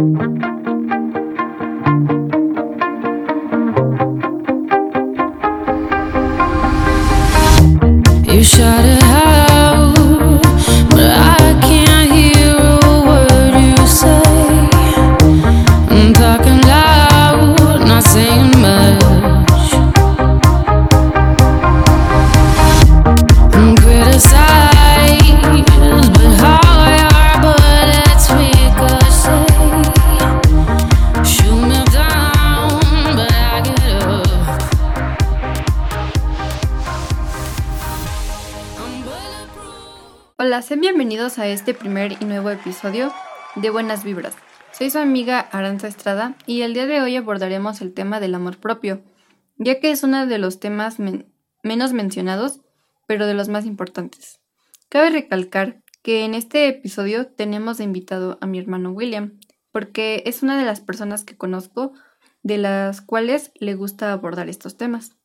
You shot it. A este primer y nuevo episodio de Buenas Vibras. Soy su amiga Aranza Estrada y el día de hoy abordaremos el tema del amor propio, ya que es uno de los temas menos mencionados, pero de los más importantes. Cabe recalcar que en este episodio tenemos invitado a mi hermano William, porque es una de las personas que conozco de las cuales le gusta abordar estos temas.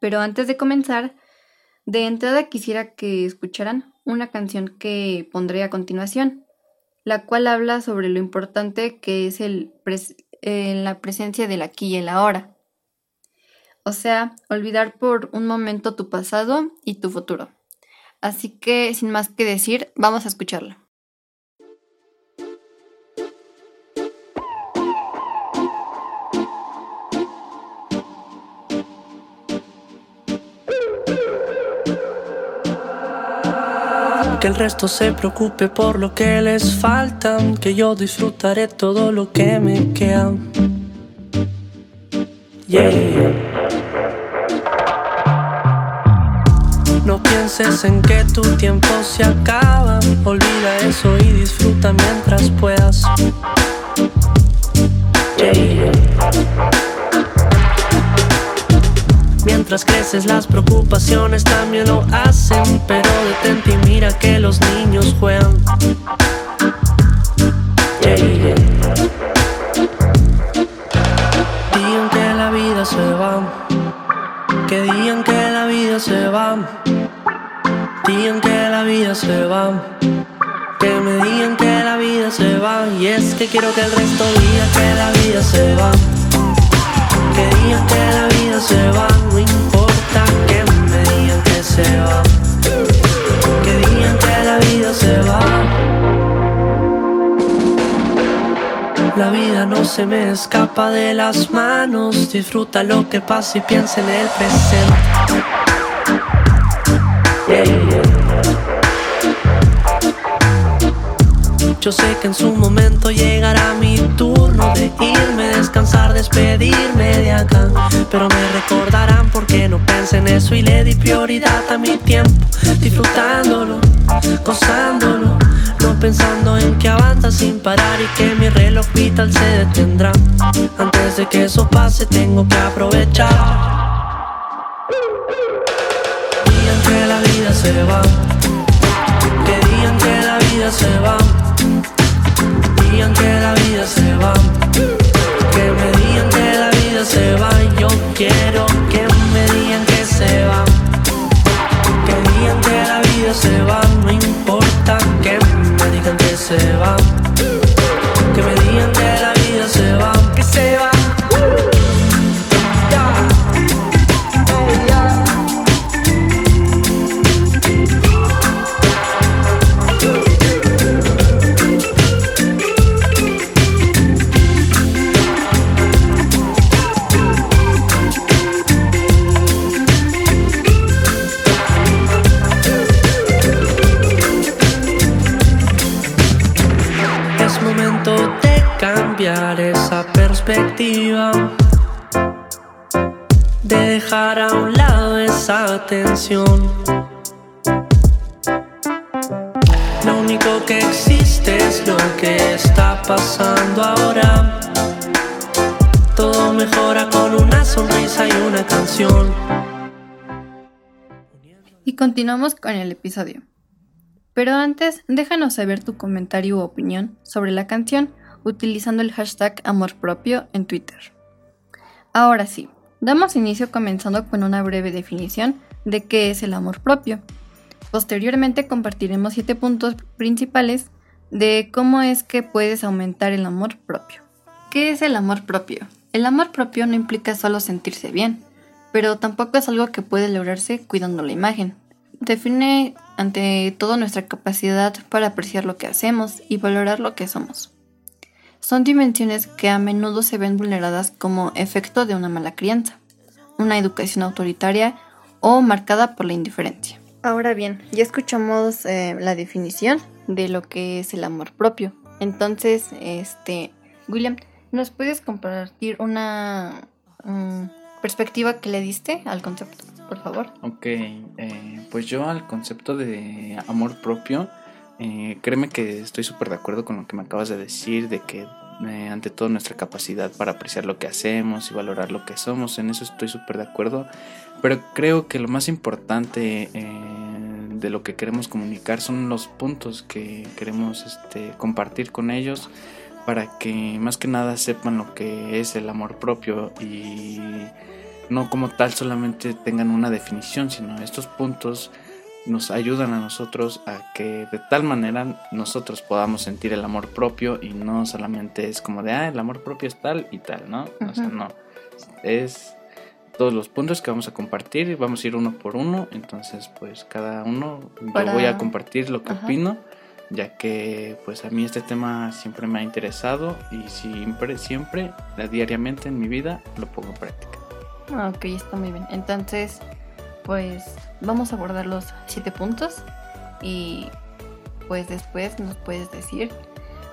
Pero antes de comenzar, de entrada quisiera que escucharan una canción que pondré a continuación, la cual habla sobre lo importante que es el la presencia del aquí y el ahora. O sea, olvidar por un momento tu pasado y tu futuro. Así que, sin más que decir, vamos a escucharla. Que el resto se preocupe por lo que les falta, que yo disfrutaré todo lo que me queda. No pienses en que tu tiempo se acaba, olvida eso y disfruta mientras puedas. Mientras creces las preocupaciones también lo hacen Pero que los niños juegan. Digan que la vida se va. Que digan que la vida se va. Digan que la vida se va. Que me digan que la vida se va. Y es que quiero que el resto diga que la vida se va. Que digan que la vida se va, no importa que me digan que se va. La vida no se me escapa de las manos. Disfruta lo que pasa y piensa en el presente. Yo sé que en su momento llegará mi turno de irme, descansar, despedirme de acá. Pero me recordarán porque no pensé en eso y le di prioridad a mi tiempo, disfrutándolo, gozándolo. Pensando en que avanza sin parar y que mi reloj vital se detendrá. Antes de que eso pase, tengo que aprovechar. Digan que la vida se va, que digan que la vida se va digan que la vida se va, que me digan que la vida se va. Yo quiero que me digan que se va, que digan que la vida se va. Se va, Lo único que existe es lo que está pasando ahora. Todo mejora con una sonrisa y una canción. Y continuamos con el episodio. Pero antes, déjanos saber tu comentario u opinión sobre la canción utilizando el hashtag amor propio en Twitter. Ahora sí, damos inicio comenzando con una breve definición de qué es el amor propio. Posteriormente compartiremos siete puntos principales de cómo es que puedes aumentar el amor propio. ¿Qué es el amor propio? El amor propio no implica solo sentirse bien, pero tampoco es algo que puede lograrse cuidando la imagen. Define ante todo nuestra capacidad para apreciar lo que hacemos y valorar lo que somos. Son dimensiones que a menudo se ven vulneradas como efecto de una mala crianza, una educación autoritaria o marcada por la indiferencia. Ahora bien, ya escuchamos eh, la definición de lo que es el amor propio. Entonces, este, William, ¿nos puedes compartir una mm, perspectiva que le diste al concepto, por favor? Ok, eh, pues yo al concepto de amor propio, eh, créeme que estoy súper de acuerdo con lo que me acabas de decir, de que eh, ante todo nuestra capacidad para apreciar lo que hacemos y valorar lo que somos, en eso estoy súper de acuerdo, pero creo que lo más importante de lo que queremos comunicar son los puntos que queremos este, compartir con ellos para que más que nada sepan lo que es el amor propio y no como tal solamente tengan una definición, sino estos puntos nos ayudan a nosotros a que de tal manera nosotros podamos sentir el amor propio y no solamente es como de, ah, el amor propio es tal y tal, ¿no? O sea, no. Es todos los puntos que vamos a compartir y vamos a ir uno por uno. Entonces, pues cada uno yo voy a compartir lo que opino, ya que pues a mí este tema siempre me ha interesado y siempre, siempre, diariamente en mi vida lo pongo en práctica. Ah, ok, está muy bien. Entonces, pues vamos a abordar los siete puntos y pues después nos puedes decir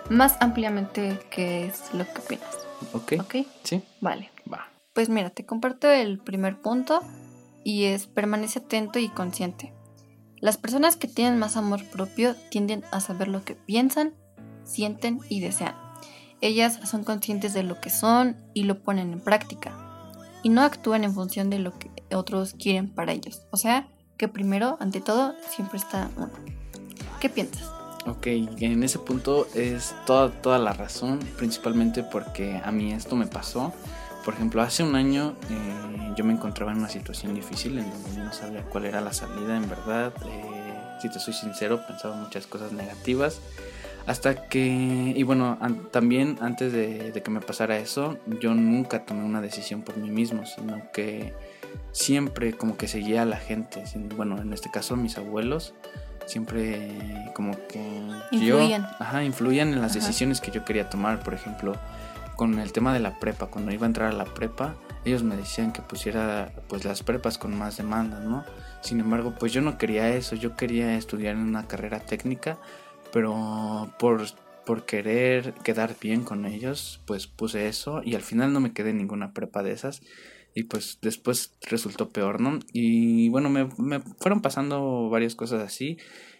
más ampliamente qué es lo que opinas. Ok. Ok. Sí. Vale. Va. Pues mira, te comparto el primer punto y es permanece atento y consciente. Las personas que tienen más amor propio tienden a saber lo que piensan, sienten y desean. Ellas son conscientes de lo que son y lo ponen en práctica. Y no actúan en función de lo que otros quieren para ellos. O sea, que primero, ante todo, siempre está uno. ¿Qué piensas? Ok, en ese punto es toda, toda la razón, principalmente porque a mí esto me pasó. Por ejemplo, hace un año eh, yo me encontraba en una situación difícil en donde no sabía cuál era la salida, en verdad. Eh, si te soy sincero, pensaba muchas cosas negativas. Hasta que, y bueno, también antes de, de, que me pasara eso, yo nunca tomé una decisión por mí mismo, sino que siempre como que seguía a la gente. Bueno, en este caso mis abuelos siempre como que influían. yo ajá, influían en las decisiones que yo quería tomar, por ejemplo, con el tema de la prepa, cuando iba a entrar a la prepa, ellos me decían que pusiera pues las prepas con más demanda, ¿no? Sin embargo, pues yo no quería eso, yo quería estudiar en una carrera técnica, pero por, por querer quedar bien con ellos, pues puse eso y al final no me quedé en ninguna prepa de esas y pues después resultó peor, ¿no? Y bueno, me, me fueron pasando varias cosas así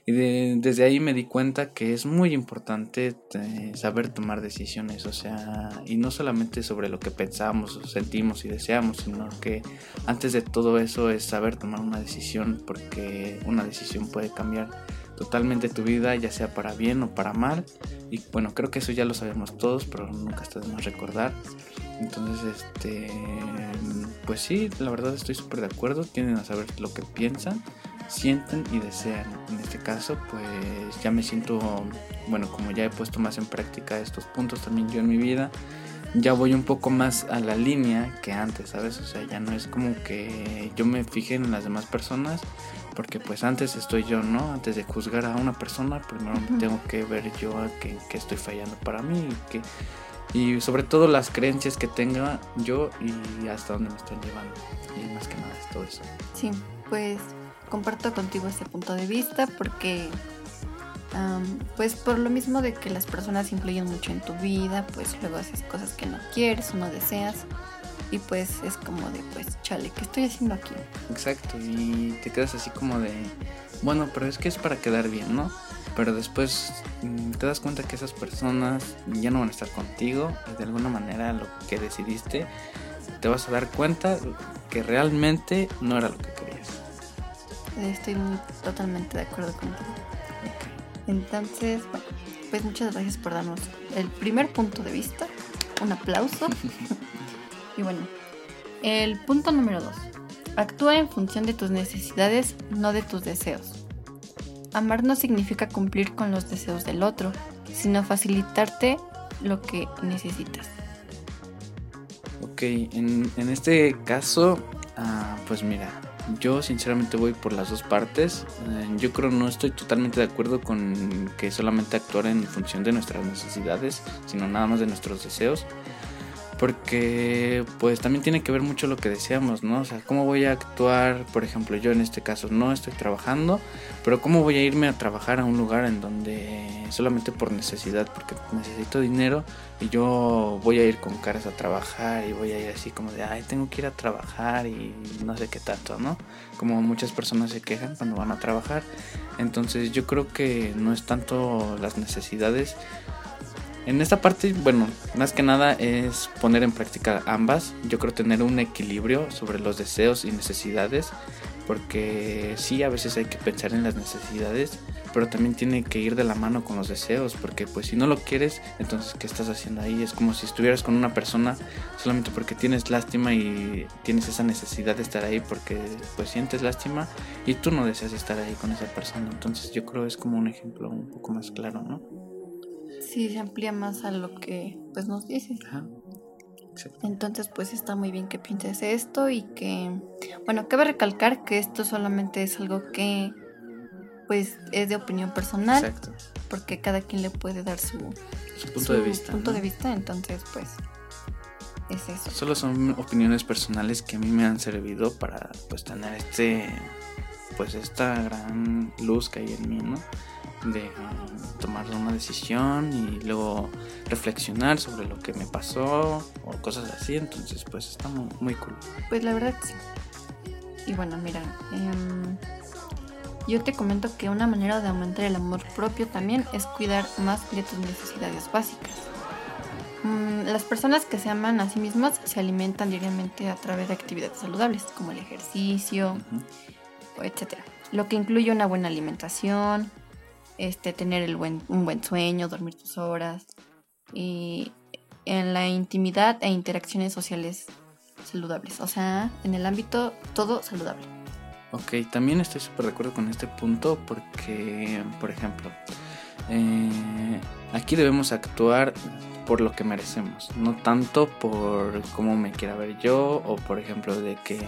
y desde ahí me di cuenta que es muy importante eh, saber tomar decisiones, o sea, y no solamente sobre lo que pensamos, sentimos y deseamos, sino que antes de todo eso es saber tomar una decisión, porque una decisión puede cambiar totalmente tu vida, ya sea para bien o para mal. Y bueno, creo que eso ya lo sabemos todos, pero nunca está de más recordar. Entonces, este, pues sí, la verdad estoy súper de acuerdo. Tienen a saber lo que piensan sienten y desean. En este caso, pues ya me siento, bueno, como ya he puesto más en práctica estos puntos también yo en mi vida, ya voy un poco más a la línea que antes, ¿sabes? O sea, ya no es como que yo me fije en las demás personas, porque pues antes estoy yo, ¿no? Antes de juzgar a una persona, primero tengo que ver yo a que, estoy fallando para mí y que y sobre todo las creencias que tenga yo y hasta dónde me están llevando. Y más que nada es todo eso. Sí, pues comparto contigo este punto de vista porque pues por lo mismo de que las personas influyen mucho en tu vida, pues luego haces cosas que no quieres o no deseas y pues es como de pues chale, ¿qué estoy haciendo aquí? Exacto, y te quedas así como de, bueno, pero es que es para quedar bien, ¿no? Pero después mm, te das cuenta que esas personas ya no van a estar contigo y de alguna manera lo que decidiste te vas a dar cuenta que realmente no era lo que querías. Estoy totalmente de acuerdo contigo. Entonces, bueno, pues muchas gracias por darnos el primer punto de vista. Un aplauso. y bueno, el punto número dos. Actúa en función de tus necesidades, no de tus deseos. Amar no significa cumplir con los deseos del otro, sino facilitarte lo que necesitas. Ok, en, este caso, ah, pues mira, yo sinceramente voy por las dos partes. Eh, yo creo no estoy totalmente de acuerdo con que solamente actuar en función de nuestras necesidades, sino nada más de nuestros deseos porque pues también tiene que ver mucho lo que deseamos, ¿no? O sea, cómo voy a actuar, por ejemplo, yo en este caso no estoy trabajando, pero cómo voy a irme a trabajar a un lugar en donde solamente por necesidad, porque necesito dinero y yo voy a ir con caras a trabajar y voy a ir así como de, ay, tengo que ir a trabajar y no sé qué tanto, ¿no? Como muchas personas se quejan cuando van a trabajar. Entonces yo creo que no es tanto las necesidades, en esta parte, bueno, más que nada es poner en práctica ambas. Yo creo tener un equilibrio sobre los deseos y necesidades, porque sí, a veces hay que pensar en las necesidades, pero también tiene que ir de la mano con los deseos, porque pues si no lo quieres, entonces ¿qué estás haciendo ahí? Es como si estuvieras con una persona solamente porque tienes lástima y tienes esa necesidad de estar ahí porque pues sientes lástima y tú no deseas estar ahí con esa persona. Entonces yo creo es como un ejemplo un poco más claro, ¿no? Sí, se amplía más a lo que pues nos dices. Entonces, pues está muy bien que pienses esto y que, bueno, cabe recalcar que esto solamente es algo que, pues, es de opinión personal. Exacto. Porque cada quien le puede dar su, punto de vista. Punto de vista, entonces, pues, es eso. Solo son opiniones personales que a mí me han servido para, pues, tener este, pues, esta gran luz que hay en mí, ¿no? de tomar una decisión y luego reflexionar sobre lo que me pasó o cosas así. Entonces, pues está muy, cool. Pues la verdad sí. Y bueno, mira, em, yo te comento que una manera de aumentar el amor propio también es cuidar más de tus necesidades básicas. Mm, las personas que se aman a sí mismas se alimentan diariamente a través de actividades saludables, como el ejercicio, etc. Lo que incluye una buena alimentación, este, tener el buen, un buen sueño, dormir tus horas y en la intimidad e interacciones sociales saludables. O sea, en el ámbito todo saludable. Ok, también estoy súper de acuerdo con este punto porque, por ejemplo, eh, aquí debemos actuar por lo que merecemos, no tanto por cómo me quiera ver yo o por ejemplo de que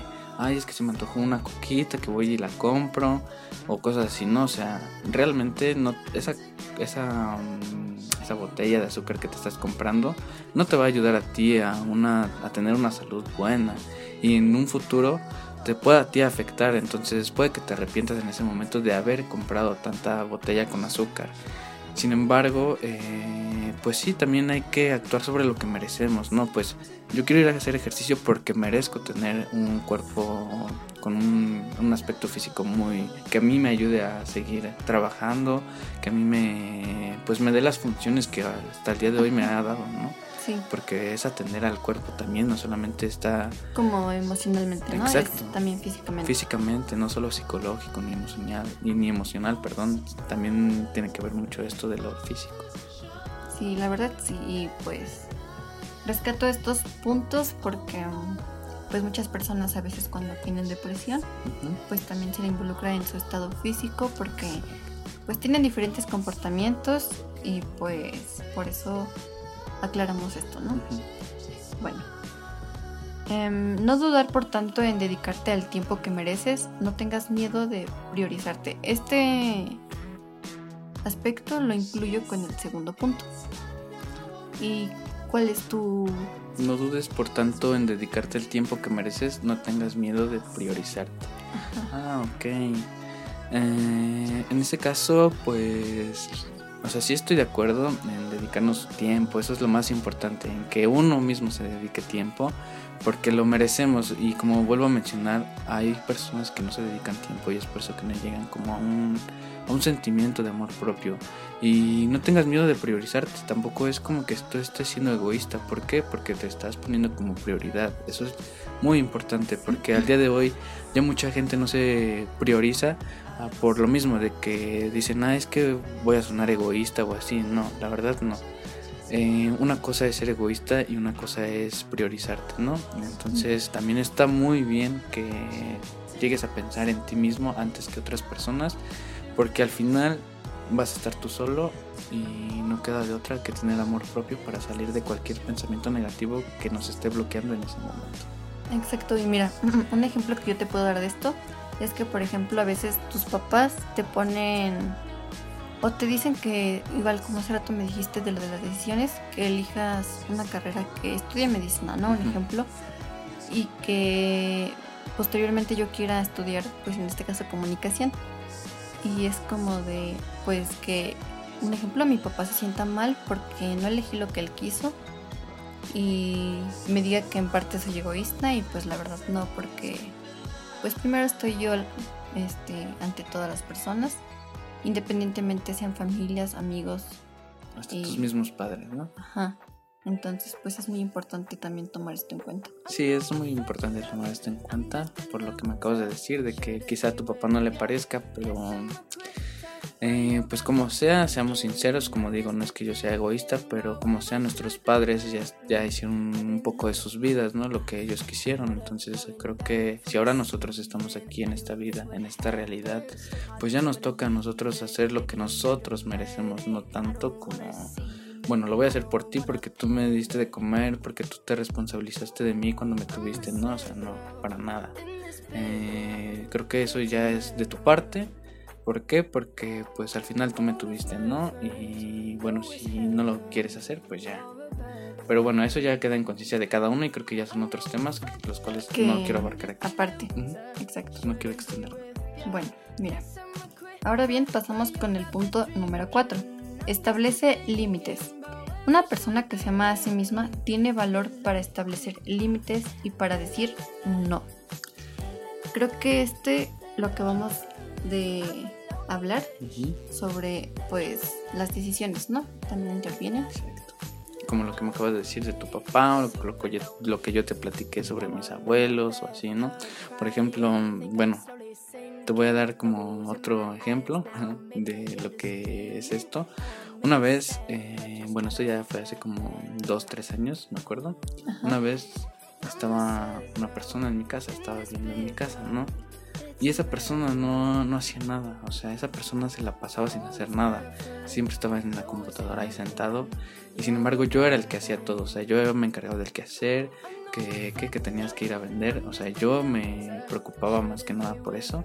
ay, es que se me antojó una coquita que voy y la compro, o cosas así, ¿no? O sea, realmente no, esa, esa, mm, esa botella de azúcar que te estás comprando no te va a ayudar a ti a, una, a tener una salud buena. Y en un futuro te puede a ti afectar, entonces puede que te arrepientas en ese momento de haber comprado tanta botella con azúcar. Sin embargo, eh, pues sí, también hay que actuar sobre lo que merecemos, ¿no? Pues yo quiero ir a hacer ejercicio porque merezco tener un cuerpo con un, un, aspecto físico muy que a mí me ayude a seguir trabajando, que a mí me pues me dé las funciones que hasta el día de hoy me ha dado, ¿no? Sí. Porque es atender al cuerpo también, no solamente está... Como emocionalmente, ¿no? Exacto. también físicamente. Físicamente, no solo psicológico ni emocional, ni, ni emocional, perdón. También tiene que ver mucho esto de lo físico. Sí, la verdad sí, y pues rescato estos puntos porque pues muchas personas a veces cuando tienen depresión, pues también se involucra en su estado físico porque pues tienen diferentes comportamientos y pues por eso aclaramos esto, ¿no? Bueno. Em, no dudar por tanto en dedicarte al tiempo que mereces, no tengas miedo de priorizarte. Este aspecto lo incluyo con el segundo punto. ¿Y cuál es tu...? No dudes por tanto en dedicarte el tiempo que mereces, no tengas miedo de priorizarte. Ah, ok. Eh, en ese caso, pues o sea, sí estoy de acuerdo en dedicarnos tiempo, eso es lo más importante, en que uno mismo se dedique tiempo, porque lo merecemos y como vuelvo a mencionar, hay personas que no se dedican tiempo y es por eso que no llegan como a un, a un sentimiento de amor propio. Y no tengas miedo de priorizarte, tampoco es como que tú estés siendo egoísta, ¿por qué? Porque te estás poniendo como prioridad, eso es muy importante, porque al día de hoy ya mucha gente no se prioriza Ah, por lo mismo de que dicen, ah, es que voy a sonar egoísta o así. No, la verdad no. Eh, una cosa es ser egoísta y una cosa es priorizarte, ¿no? Entonces también está muy bien que llegues a pensar en ti mismo antes que otras personas, porque al final vas a estar tú solo y no queda de otra que tener amor propio para salir de cualquier pensamiento negativo que nos esté bloqueando en ese momento. Exacto, y mira, un ejemplo que yo te puedo dar de esto es que, por ejemplo, a veces tus papás te ponen o te dicen que, igual como hace rato me dijiste de lo de las decisiones, que elijas una carrera que estudie medicina, ¿no? Un ejemplo. Y que posteriormente yo quiera estudiar, pues en este caso, comunicación. Y es como de, pues que, un ejemplo, mi papá se sienta mal porque no elegí lo que él quiso. Y me diga que en parte soy egoísta y pues la verdad no, porque pues primero estoy yo este, ante todas las personas, independientemente sean familias, amigos, Hasta Y- tus mismos padres, ¿no? ajá. Entonces, pues es muy importante también tomar esto en cuenta. Sí, es muy importante tomar esto en cuenta por lo que me acabas de decir, de que quizá a tu papá no le parezca, pero eh, pues como sea, seamos sinceros, como digo, no es que yo sea egoísta, pero como sea, nuestros padres ya, ya hicieron un poco de sus vidas, ¿no? Lo que ellos quisieron, entonces creo que si ahora nosotros estamos aquí en esta vida, en esta realidad, pues ya nos toca a nosotros hacer lo que nosotros merecemos, no tanto como bueno, lo voy a hacer por ti porque tú me diste de comer, porque tú te responsabilizaste de mí cuando me tuviste, no, o sea, no, para nada. Eh, creo que eso ya es de tu parte. ¿Por qué? Porque pues al final tú me tuviste, ¿no? Y bueno, si no lo quieres hacer, pues ya. Pero bueno, eso ya queda en conciencia de cada uno y creo que ya son otros temas que- los cuales Que no quiero abarcar aquí. Aparte, exacto. No quiero extenderme. Bueno, mira. Ahora bien, pasamos con el punto número 4. Establece límites. Una persona que se ama a sí misma tiene valor para establecer límites y para decir no. Creo que este lo que vamos de hablar sobre pues las decisiones, ¿no? También intervienen. Exacto. Como lo que me acabas de decir de tu papá, o lo que, yo, lo que yo te platiqué sobre mis abuelos o así, ¿no? Por ejemplo, bueno, te voy a dar como otro ejemplo de lo que es esto. Una vez, eh, bueno, esto ya fue hace como dos, tres años, me acuerdo. Ajá. Una vez estaba una persona en mi casa, estaba viviendo en mi casa, ¿no? Y esa persona no, no hacía nada, o sea, esa persona se la pasaba sin hacer nada. Siempre estaba en la computadora ahí sentado. Y sin embargo yo era el que hacía todo, o sea, yo me encargaba del que hacer, que, que, que tenías que ir a vender. O sea, yo me preocupaba más que nada por eso.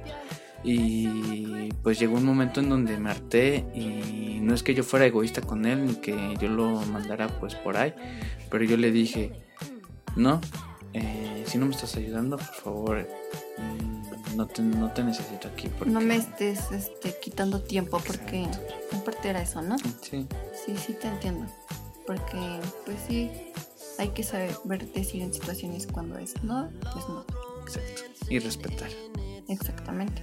Y pues llegó un momento en donde me harté y no es que yo fuera egoísta con él ni que yo lo mandara pues por ahí, pero yo le dije, no, eh, si no me estás ayudando, por favor, mm, no te, no te necesito aquí. Porque... No me estés este, quitando tiempo porque en parte era eso, ¿no? Sí, Sí, sí te entiendo. Porque, pues sí, hay que saber decir en situaciones cuando es no, pues no. exacto. Y respetar. Exactamente.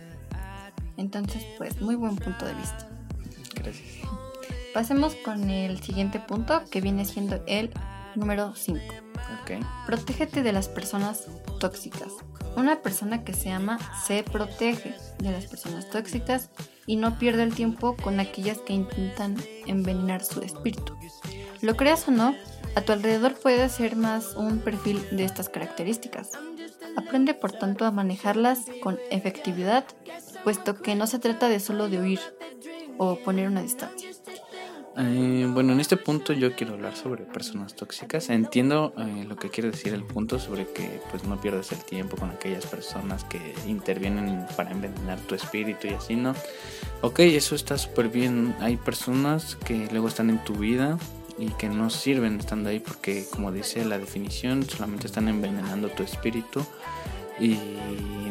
Entonces, pues muy buen punto de vista. Gracias. Pasemos con el siguiente punto que viene siendo el número 5. Protégete de las personas tóxicas. Una persona que se ama se protege de las personas tóxicas y no pierde el tiempo con aquellas que intentan envenenar su espíritu. Lo creas o no, a tu alrededor puede ser más un perfil de estas características. Aprende por tanto a manejarlas con efectividad, puesto que no se trata de solo de huir o poner una distancia. Eh, bueno, en este punto yo quiero hablar sobre personas tóxicas. Entiendo eh, lo que quiere decir el punto sobre que pues no pierdas el tiempo con aquellas personas que intervienen para envenenar tu espíritu y así, ¿no? Ok, eso está súper bien. Hay personas que luego están en tu vida y que no sirven estando ahí porque como dice la definición solamente están envenenando tu espíritu y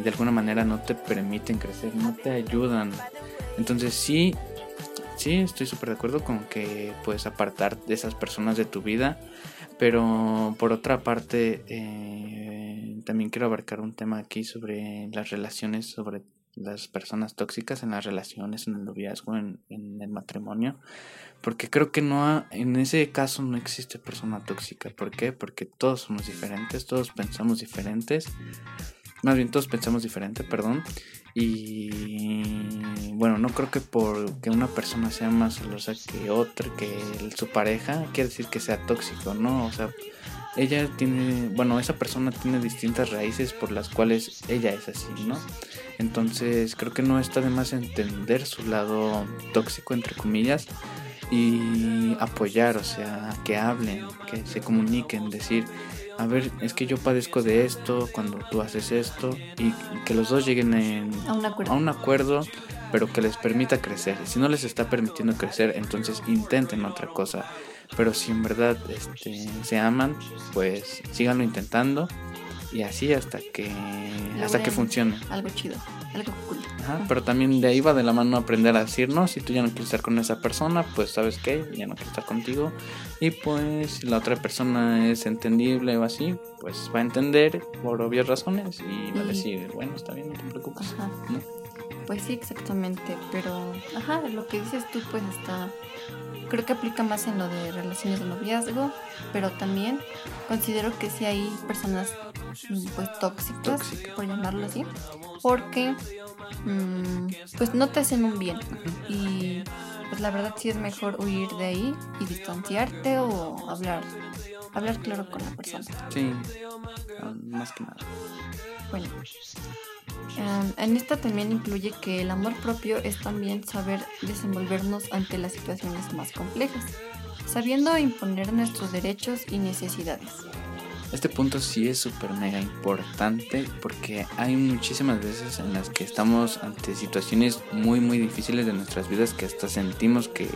de alguna manera no te permiten crecer, no te ayudan. Entonces sí, sí, estoy súper de acuerdo con que puedes apartar de esas personas de tu vida, pero por otra parte eh, también quiero abarcar un tema aquí sobre las relaciones, sobre las personas tóxicas en las relaciones, en el noviazgo, en, en el matrimonio, porque creo que no ha- en ese caso no existe persona tóxica. ¿Por qué? Porque todos somos diferentes, todos pensamos diferentes, más bien todos pensamos diferente, perdón, y bueno, no creo que porque una persona sea más celosa que otra, que su pareja, quiere decir que sea tóxico, ¿no? O sea, ella tiene, bueno, esa persona tiene distintas raíces por las cuales ella es así, ¿no? Entonces creo que no está de más entender su lado tóxico, entre comillas, y apoyar, o sea, que hablen, que se comuniquen, decir, a ver, es que yo padezco de esto cuando tú haces esto, y que los dos lleguen a, un a un acuerdo pero que les permita crecer. Si no les está permitiendo crecer, entonces intenten otra cosa. Pero si en verdad este, se aman, pues síganlo intentando y así hasta que hasta que funcione. Algo chido, algo cool. Pero también de ahí va de la mano aprender a decir no, si tú ya no quieres estar con esa persona, pues sabes que ya no quiero estar contigo y pues si la otra persona es entendible o así, pues va a entender por obvias razones y va a decir, bueno, está bien, no te preocupes. Pues sí, exactamente, pero ajá, lo que dices tú pues está creo que aplica más en lo de relaciones de noviazgo, pero también considero que sí hay personas pues tóxicas, por llamarlo así, porque pues no te hacen un bien y pues la verdad sí es mejor huir de ahí y distanciarte o hablar hablar claro con la persona. Sí, más que nada. Bueno, en esta también incluye que el amor propio es también saber desenvolvernos ante las situaciones más complejas, sabiendo imponer nuestros derechos y necesidades. Este punto sí es súper mega importante porque hay muchísimas veces en las que estamos ante situaciones muy muy difíciles de nuestras vidas que hasta sentimos que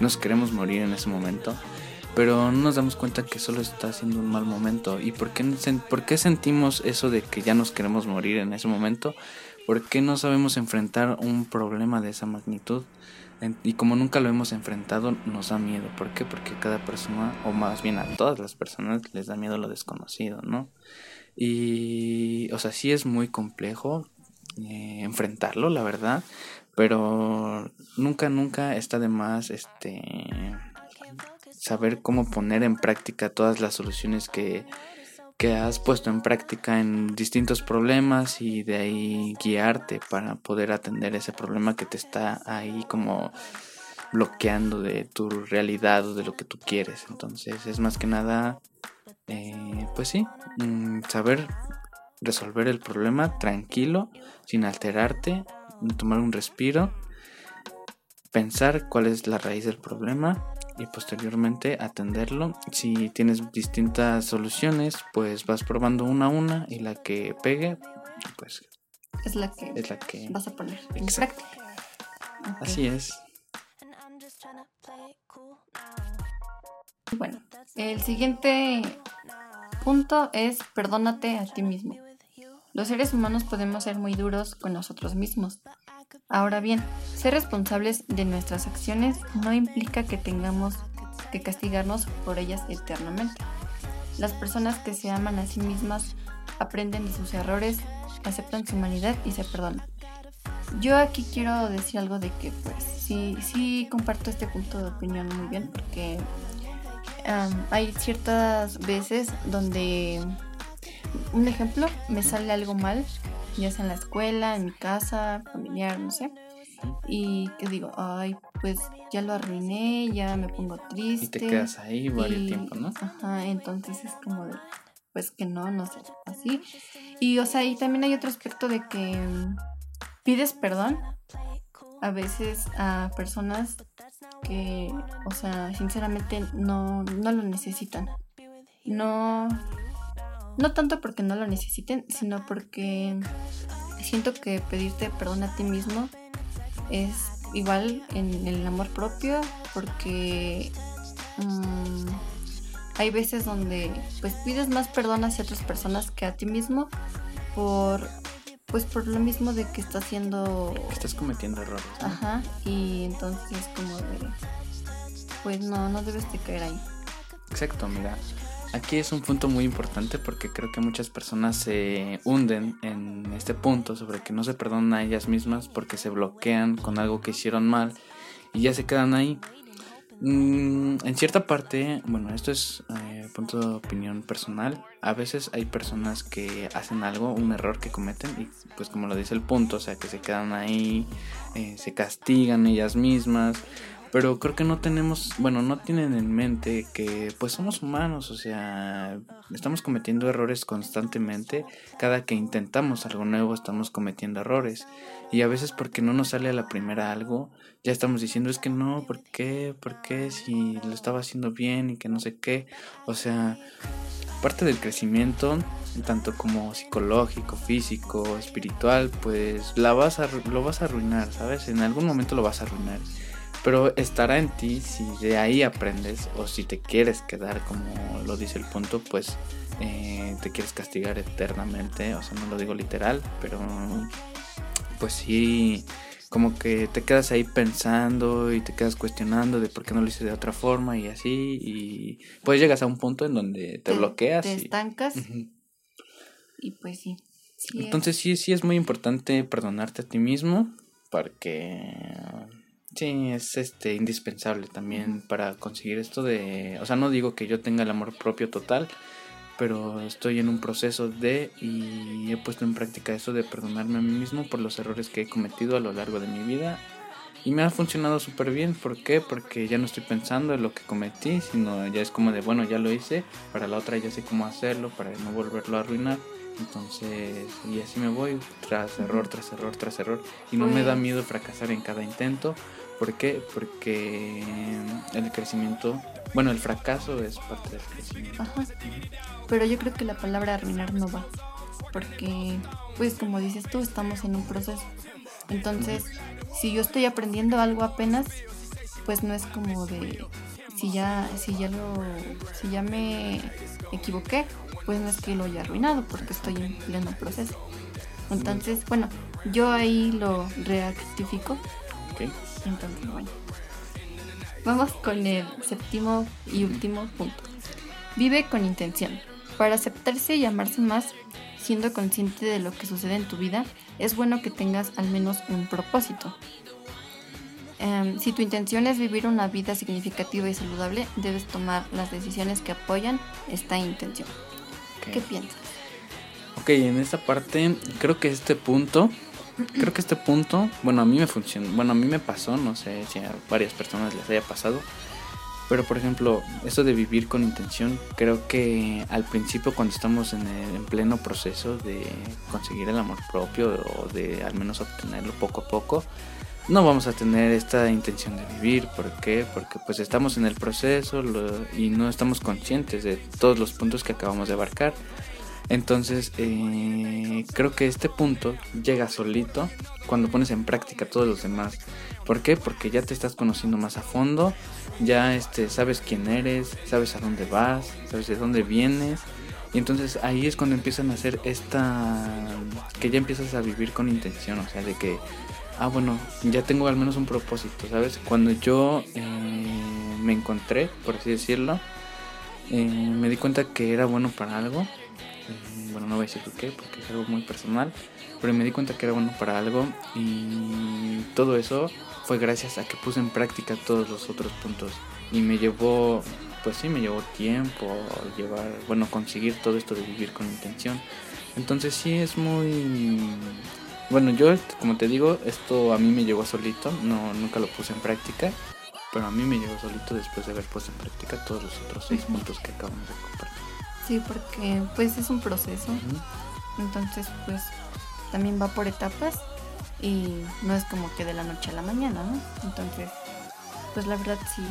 nos queremos morir en ese momento pero no nos damos cuenta que solo está siendo un mal momento. ¿Y por qué, por qué sentimos eso de que ya nos queremos morir en ese momento? ¿Por qué no sabemos enfrentar un problema de esa magnitud? Y como nunca lo hemos enfrentado, nos da miedo. ¿Por qué? Porque cada persona, o más bien a todas las personas, les da miedo lo desconocido, ¿no? Y, o sea, sí es muy complejo eh, enfrentarlo, la verdad, pero nunca, nunca está de más, este saber cómo poner en práctica todas las soluciones que, has puesto en práctica en distintos problemas y de ahí guiarte para poder atender ese problema que te está ahí como bloqueando de tu realidad o de lo que tú quieres. Entonces es más que nada, eh, pues sí, mm, saber resolver el problema tranquilo, sin alterarte, tomar un respiro, pensar cuál es la raíz del problema y posteriormente atenderlo. Si tienes distintas soluciones, pues vas probando una a una y la que pegue, pues es la que, es la que vas a poner en práctica. Así es. Bueno, el siguiente punto es perdónate a ti mismo. Los seres humanos podemos ser muy duros con nosotros mismos, Ahora bien, ser responsables de nuestras acciones no implica que tengamos que castigarnos por ellas eternamente. Las personas que se aman a sí mismas aprenden de sus errores, aceptan su humanidad y se perdonan. Yo aquí quiero decir algo de que pues sí, sí comparto este punto de opinión muy bien porque hay ciertas veces donde, un ejemplo, me sale algo mal ya sea en la escuela, en mi casa, familiar, no sé. Y que digo, ay, pues ya lo arruiné, ya me pongo triste. Y te quedas ahí varios tiempo, ¿no? Ajá, entonces es como de, pues que no, no sé, así. Y o sea, y también hay otro aspecto de que mm, pides perdón a veces a personas que, o sea, sinceramente no, no lo necesitan. No, no tanto porque no lo necesiten, sino porque siento que pedirte perdón a ti mismo es igual en el amor propio, porque mm, hay veces donde pues pides más perdón hacia otras personas que a ti mismo por pues por lo mismo de que estás haciendo estás cometiendo errores ajá y entonces como de pues no no debes de caer ahí. Exacto mira Aquí es un punto muy importante porque creo que muchas personas se hunden en este punto sobre que no se perdonan a ellas mismas porque se bloquean con algo que hicieron mal y ya se quedan ahí. Mm, en cierta parte, bueno, esto es eh, punto de opinión personal. A veces hay personas que hacen algo, un error que cometen y pues como lo dice el punto, o sea que se quedan ahí, eh, se castigan ellas mismas pero creo que no tenemos, bueno, no tienen en mente que pues somos humanos, o sea, estamos cometiendo errores constantemente, cada que intentamos algo nuevo estamos cometiendo errores y a veces porque no nos sale a la primera algo, ya estamos diciendo es que no, ¿por qué? ¿Por qué? Si lo estaba haciendo bien y que no sé qué, o sea, parte del crecimiento tanto como psicológico, físico, espiritual, pues la vas a, lo vas a arruinar, ¿sabes? En algún momento lo vas a arruinar. Pero estará en ti si de ahí aprendes o si te quieres quedar, como lo dice el punto, pues eh, te quieres castigar eternamente. O sea, no lo digo literal, pero pues sí, como que te quedas ahí pensando y te quedas cuestionando de por qué no lo hice de otra forma y así. Y pues llegas a un punto en donde te, bloqueas. Te estancas. Y pues sí. Entonces sí, sí es muy importante perdonarte a ti mismo porque sí es este indispensable también para conseguir esto de, o sea, no digo que yo tenga el amor propio total, pero estoy en un proceso de y he puesto en práctica eso de perdonarme a mí mismo por los errores que he cometido a lo largo de mi vida y me ha funcionado súper bien. ¿Por qué? Porque ya no estoy pensando en lo que cometí, sino ya es como de, bueno, ya lo hice, para la otra ya sé cómo hacerlo, para no volverlo a arruinar. Entonces, y así me voy tras error, tras error, tras error. Y no me da miedo fracasar en cada intento. ¿Por qué? Porque el crecimiento, bueno, el fracaso es parte del crecimiento. Ajá. Pero yo creo que la palabra arruinar no va. Porque, pues como dices tú, estamos en un proceso. Entonces, si yo estoy aprendiendo algo apenas, pues no es como de si ya si ya lo si ya me equivoqué, pues no es que lo haya arruinado porque estoy en pleno proceso. Entonces, bueno, yo ahí lo rectifico. Entonces, bueno. Vamos con el séptimo y último punto. Vive con intención. Para aceptarse y amarse más, siendo consciente de lo que sucede en tu vida, es bueno que tengas al menos un propósito. Em, si tu intención es vivir una vida significativa y saludable, debes tomar las decisiones que apoyan esta intención. ¿Qué piensas? Ok, en esta parte, creo que este punto, creo que este punto, bueno, a mí me funcionó, bueno, a mí me pasó, no sé si a varias personas les haya pasado, pero por ejemplo, eso de vivir con intención, creo que al principio cuando estamos en, el, en pleno proceso de conseguir el amor propio o de al menos obtenerlo poco a poco, no vamos a tener esta intención de vivir. ¿Por qué? Porque pues estamos en el proceso y no estamos conscientes de todos los puntos que acabamos de abarcar. Entonces eh, creo que este punto llega solito cuando pones en práctica todos los demás. ¿Por qué? Porque ya te estás conociendo más a fondo, ya este, sabes quién eres, sabes a dónde vas, sabes de dónde vienes. Y entonces ahí es cuando empiezan a hacer esta... que ya empiezas a vivir con intención, o sea, de que ah, bueno, ya tengo al menos un propósito, ¿sabes? Cuando yo eh, me encontré, por así decirlo, eh, me di cuenta que era bueno para algo. Bueno, no voy a decir por qué, porque es algo muy personal, pero me di cuenta que era bueno para algo y todo eso fue gracias a que puse en práctica todos los otros puntos y me llevó, pues sí, me llevó tiempo llevar, bueno, conseguir todo esto de vivir con intención. Entonces sí es muy bueno, yo, como te digo, esto a mí me llegó solito, no, nunca lo puse en práctica, pero a mí me llegó solito después de haber puesto en práctica todos los otros seis puntos que acabamos de compartir. Sí, porque pues es un proceso, entonces pues también va por etapas y no es como que de la noche a la mañana, ¿no? Entonces, pues la verdad sí,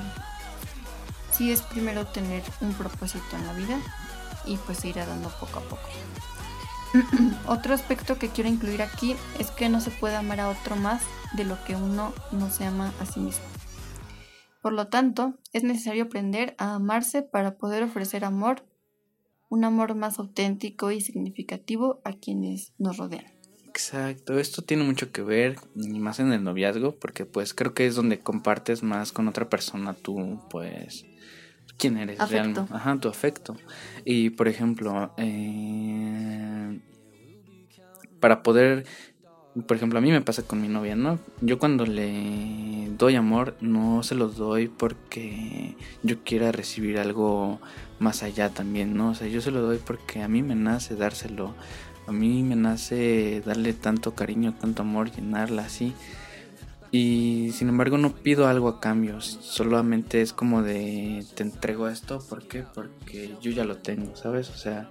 sí es primero tener un propósito en la vida y pues se irá dando poco a poco. Otro aspecto que quiero incluir aquí es que no se puede amar a otro más de lo que uno no se ama a sí mismo. Por lo tanto, es necesario aprender a amarse para poder ofrecer amor, un amor más auténtico y significativo a quienes nos rodean. Exacto, esto tiene mucho que ver, y más en el noviazgo, porque pues creo que es donde compartes más con otra persona tú, pues, quién eres realmente. Ajá, tu afecto. Y por ejemplo, eh, para poder, por ejemplo, a mí me pasa con mi novia, ¿no? Yo cuando le doy amor, no se lo doy porque yo quiera recibir algo más allá también, ¿no? O sea, yo se lo doy porque a mí me nace dárselo. A mí me nace darle tanto cariño, tanto amor, llenarla así. Y sin embargo no pido algo a cambio, solamente es como de te entrego esto, ¿por qué? Porque yo ya lo tengo, ¿sabes? O sea,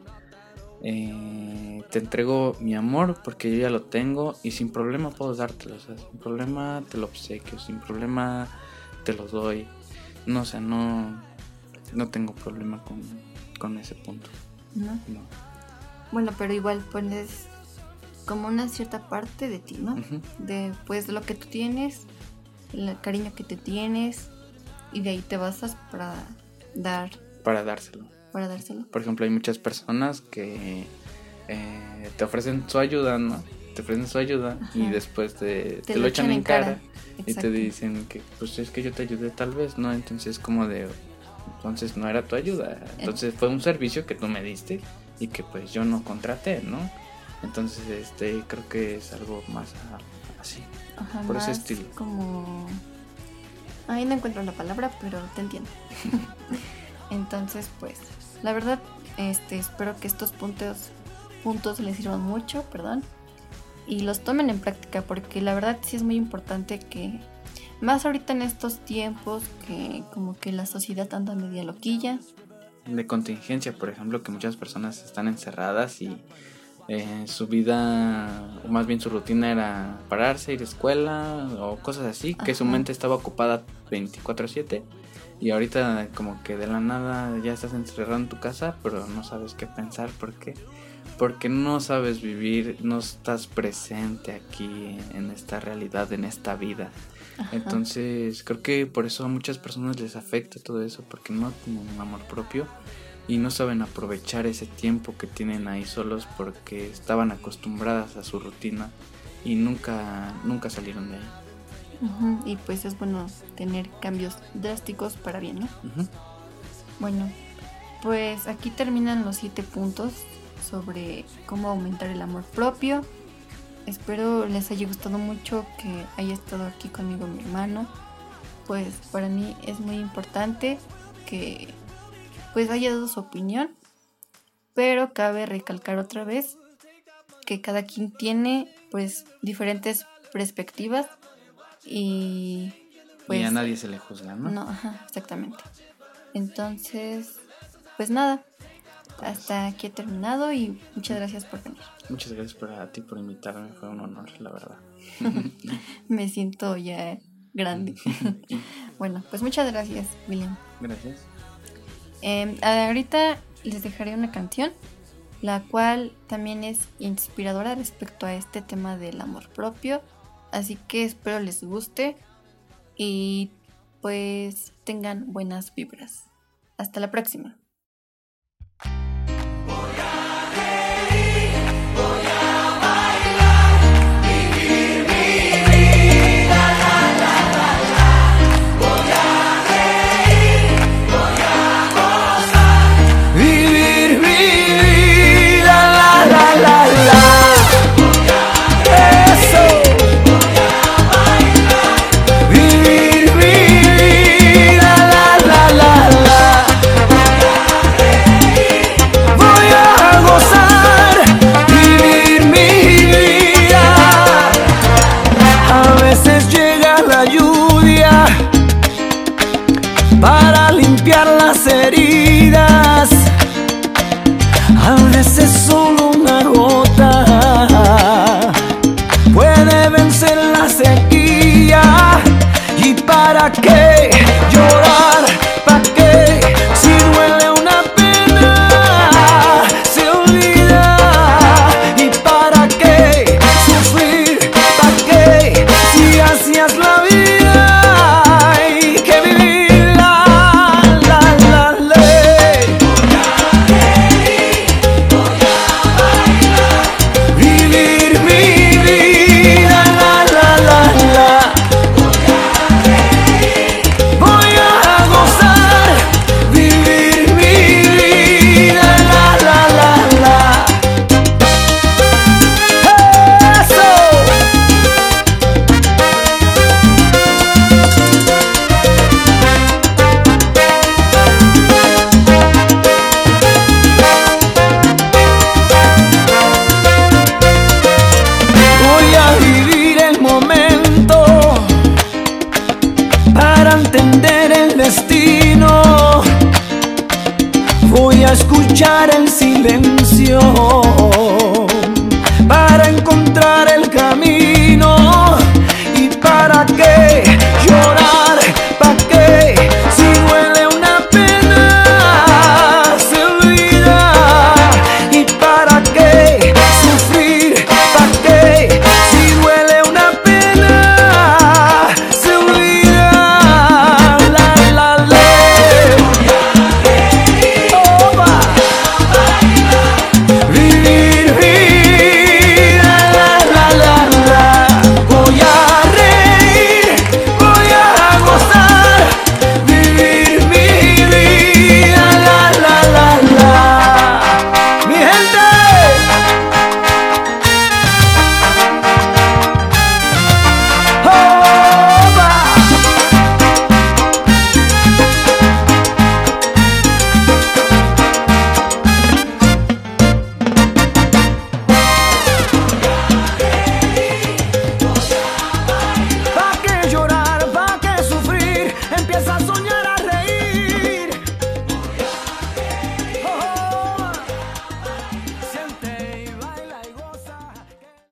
eh, te entrego mi amor porque yo ya lo tengo y sin problema puedo dártelo, o sea, sin problema te lo obsequio, sin problema te lo doy. No, o sea, no, no tengo problema con, con ese punto. ¿No? No. Bueno, pero igual pones como una cierta parte de ti, ¿no? De pues lo que tú tienes, el cariño que te tienes y de ahí te basas para dar, Para dárselo. Para dárselo. Por ejemplo, hay muchas personas que eh, te ofrecen su ayuda, ¿no? Te ofrecen su ayuda y después te, te lo echan en cara, y te dicen que pues es que yo te ayudé tal vez, ¿no? Entonces como de entonces no era tu ayuda, entonces fue un servicio que tú me diste y que pues yo no contraté, ¿no? Entonces este creo que es algo más a- así. Ajá, por ese estilo. Como. Ahí no encuentro la palabra, pero te entiendo. Entonces, pues, la verdad, este, espero que estos puntos, puntos les sirvan mucho, perdón, y los tomen en práctica, porque la verdad sí es muy importante que, más ahorita en estos tiempos, que como que la sociedad anda media loquilla, de contingencia, por ejemplo, que muchas personas están encerradas y eh, su vida, o más bien su rutina era pararse, ir a escuela o cosas así, que su mente estaba ocupada 24/7 y ahorita como que de la nada ya estás encerrado en tu casa, pero no sabes qué pensar, ¿por qué? Porque no sabes vivir, no estás presente aquí en esta realidad, en esta vida. Ajá. Entonces, creo que por eso a muchas personas les afecta todo eso, porque no tienen un amor propio y no saben aprovechar ese tiempo que tienen ahí solos porque estaban acostumbradas a su rutina y nunca, nunca salieron de ahí. Y pues es bueno tener cambios drásticos para bien, ¿no? Bueno, pues aquí terminan los siete puntos sobre cómo aumentar el amor propio. Espero les haya gustado mucho que haya estado aquí conmigo mi hermano. Pues para mí es muy importante que pues haya dado su opinión. Pero cabe recalcar otra vez que cada quien tiene pues diferentes perspectivas y pues y a nadie se le juzga, ¿no? no, ajá, exactamente. Entonces, pues nada, hasta aquí he terminado y muchas gracias por venir. Muchas gracias por, a ti por invitarme, fue un honor, la verdad. Me siento ya grande. bueno, pues muchas gracias, William. Gracias. Eh, ahorita les dejaré una canción, la cual también es inspiradora respecto a este tema del amor propio. Así que espero les guste y pues tengan buenas vibras. Hasta la próxima. Para